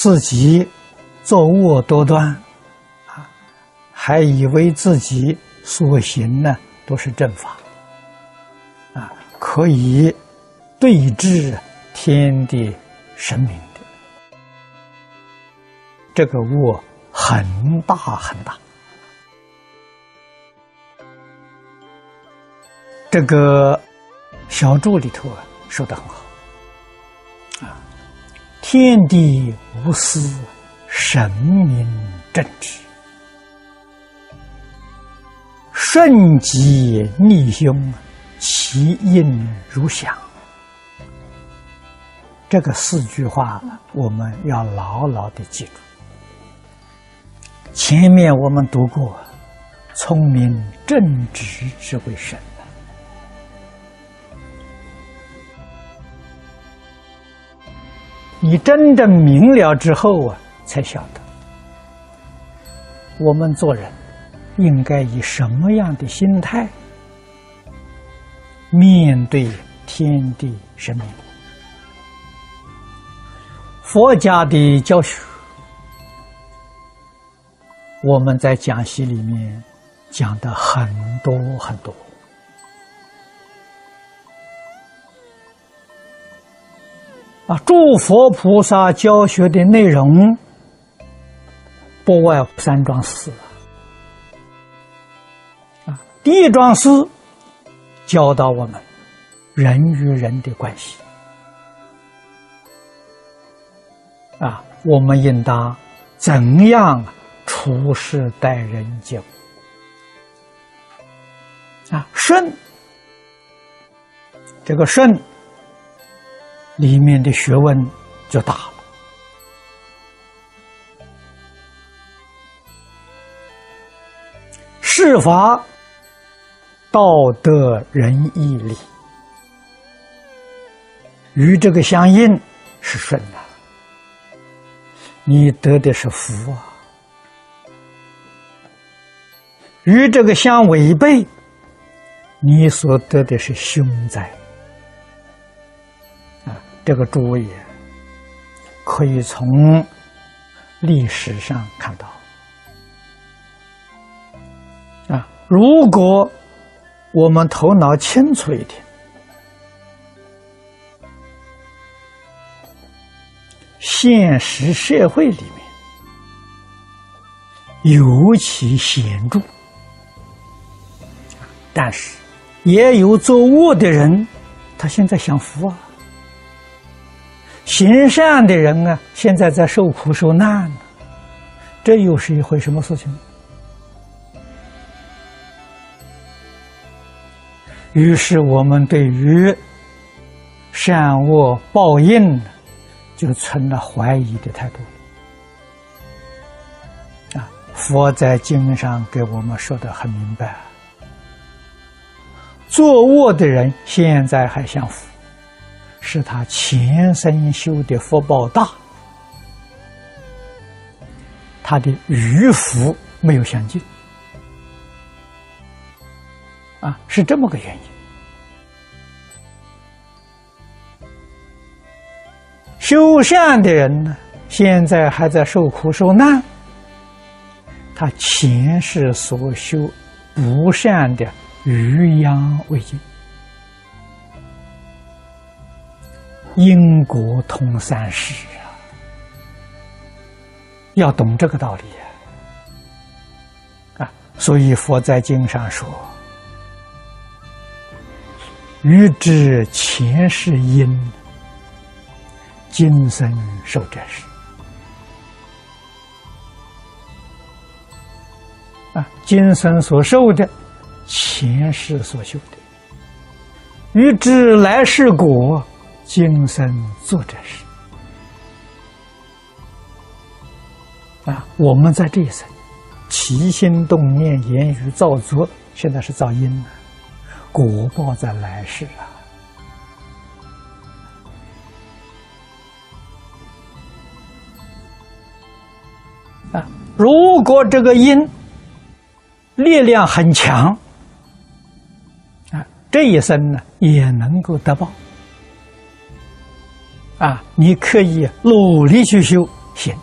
自己作恶多端，啊，还以为自己所行呢都是正法，啊，可以对治天地神明的，这个恶很大很大。这个小注里头啊说的很好，天地无私，神明正直，顺吉逆凶，其应如响。这个四句话我们要牢牢的记住。前面我们读过，聪明正直之为神。你真正明了之后啊，才晓得我们做人应该以什么样的心态面对天地神明。佛家的教学，我们在讲习里面讲的很多很多。啊，诸佛菩萨教学的内容不外三桩事啊。第一桩事教导我们人与人的关系啊，我们应当怎样处事待人接啊？顺，这个顺。里面的学问就大了。事法、道德、仁义礼，与这个相应是顺的，你得的是福啊；与这个相违背，你所得的是凶灾。这个诸位可以从历史上看到啊，如果我们头脑清楚一点，现实社会里面尤其显著，但是也有作恶的人，他现在享福啊。行善的人啊，现在在受苦受难呢，这又是一回什么事情？于是我们对于善恶报应，就存了怀疑的态度。啊，佛在经上给我们说的很明白：作恶的人现在还享福。是他前生修的福报大，他的余福没有相尽，啊，是这么个原因。修善的人呢，现在还在受苦受难，他前世所修不善的余殃未尽。因果通三世啊，要懂这个道理啊！所以佛在经上说：“欲知前世因，今生受这事。”啊，今生所受的，前世所修的，欲知来世果。今生做这事啊！我们在这一生起心动念、言语造作，现在是造因果报在来世啊！啊，如果这个因力量很强啊，这一生呢也能够得报。啊，你可以努力去修，行，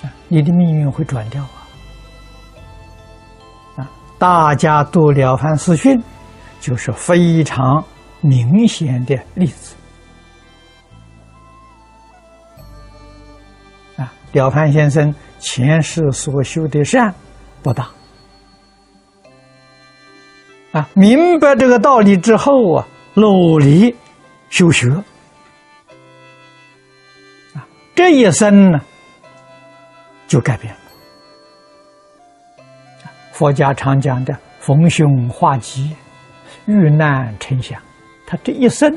啊，你的命运会转掉啊！啊，大家读《了凡四训》，就是非常明显的例子。啊，了凡先生前世所修的善不大，啊，明白这个道理之后啊，努力修学。这一生呢，就改变了。佛家常讲的“逢凶化吉，遇难成祥”，他这一生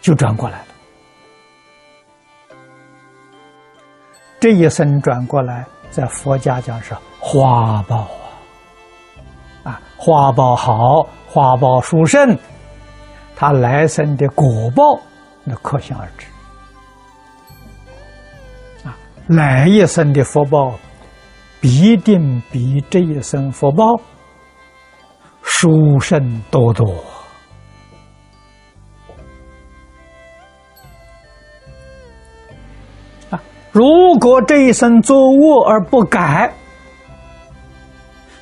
就转过来了。这一生转过来，在佛家讲是花报啊，啊，花报好，花报殊胜，他来生的果报那可想而知。来一生的福报，必定比这一生福报殊胜多多。啊！如果这一生作恶而不改，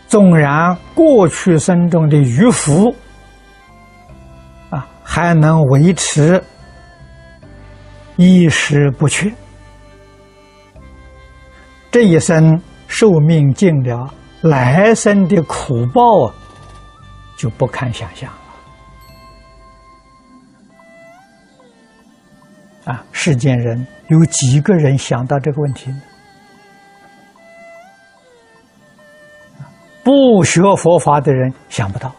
纵然过去生中的余福啊，还能维持一时不缺。这一生寿命尽了，来生的苦报啊，就不堪想象了。啊，世间人有几个人想到这个问题呢？不学佛法的人想不到，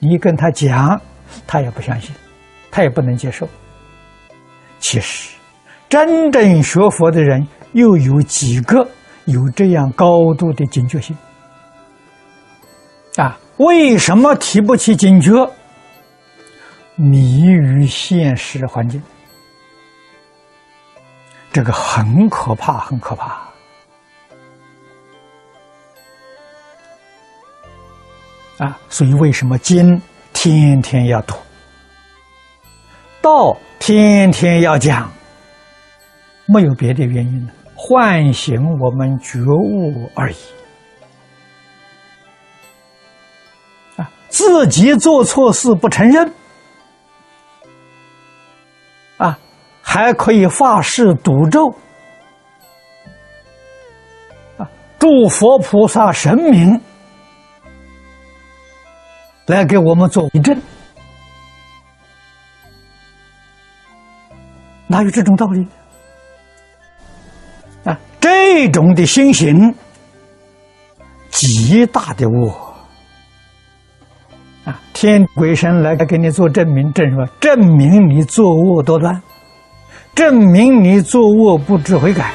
你跟他讲，他也不相信，他也不能接受。其实，真正学佛的人。又有几个有这样高度的警觉性啊？为什么提不起警觉？迷于现实环境，这个很可怕，很可怕啊！所以为什么经天天要读，道天天要讲？没有别的原因了。唤醒我们觉悟而已。啊，自己做错事不承认，啊，还可以发誓赌咒，啊，祝佛菩萨神明来给我们做为证，哪有这种道理？这种的心行，极大的恶啊！天鬼神来给你做证明，证什么？证明你作恶多端，证明你作恶不知悔改。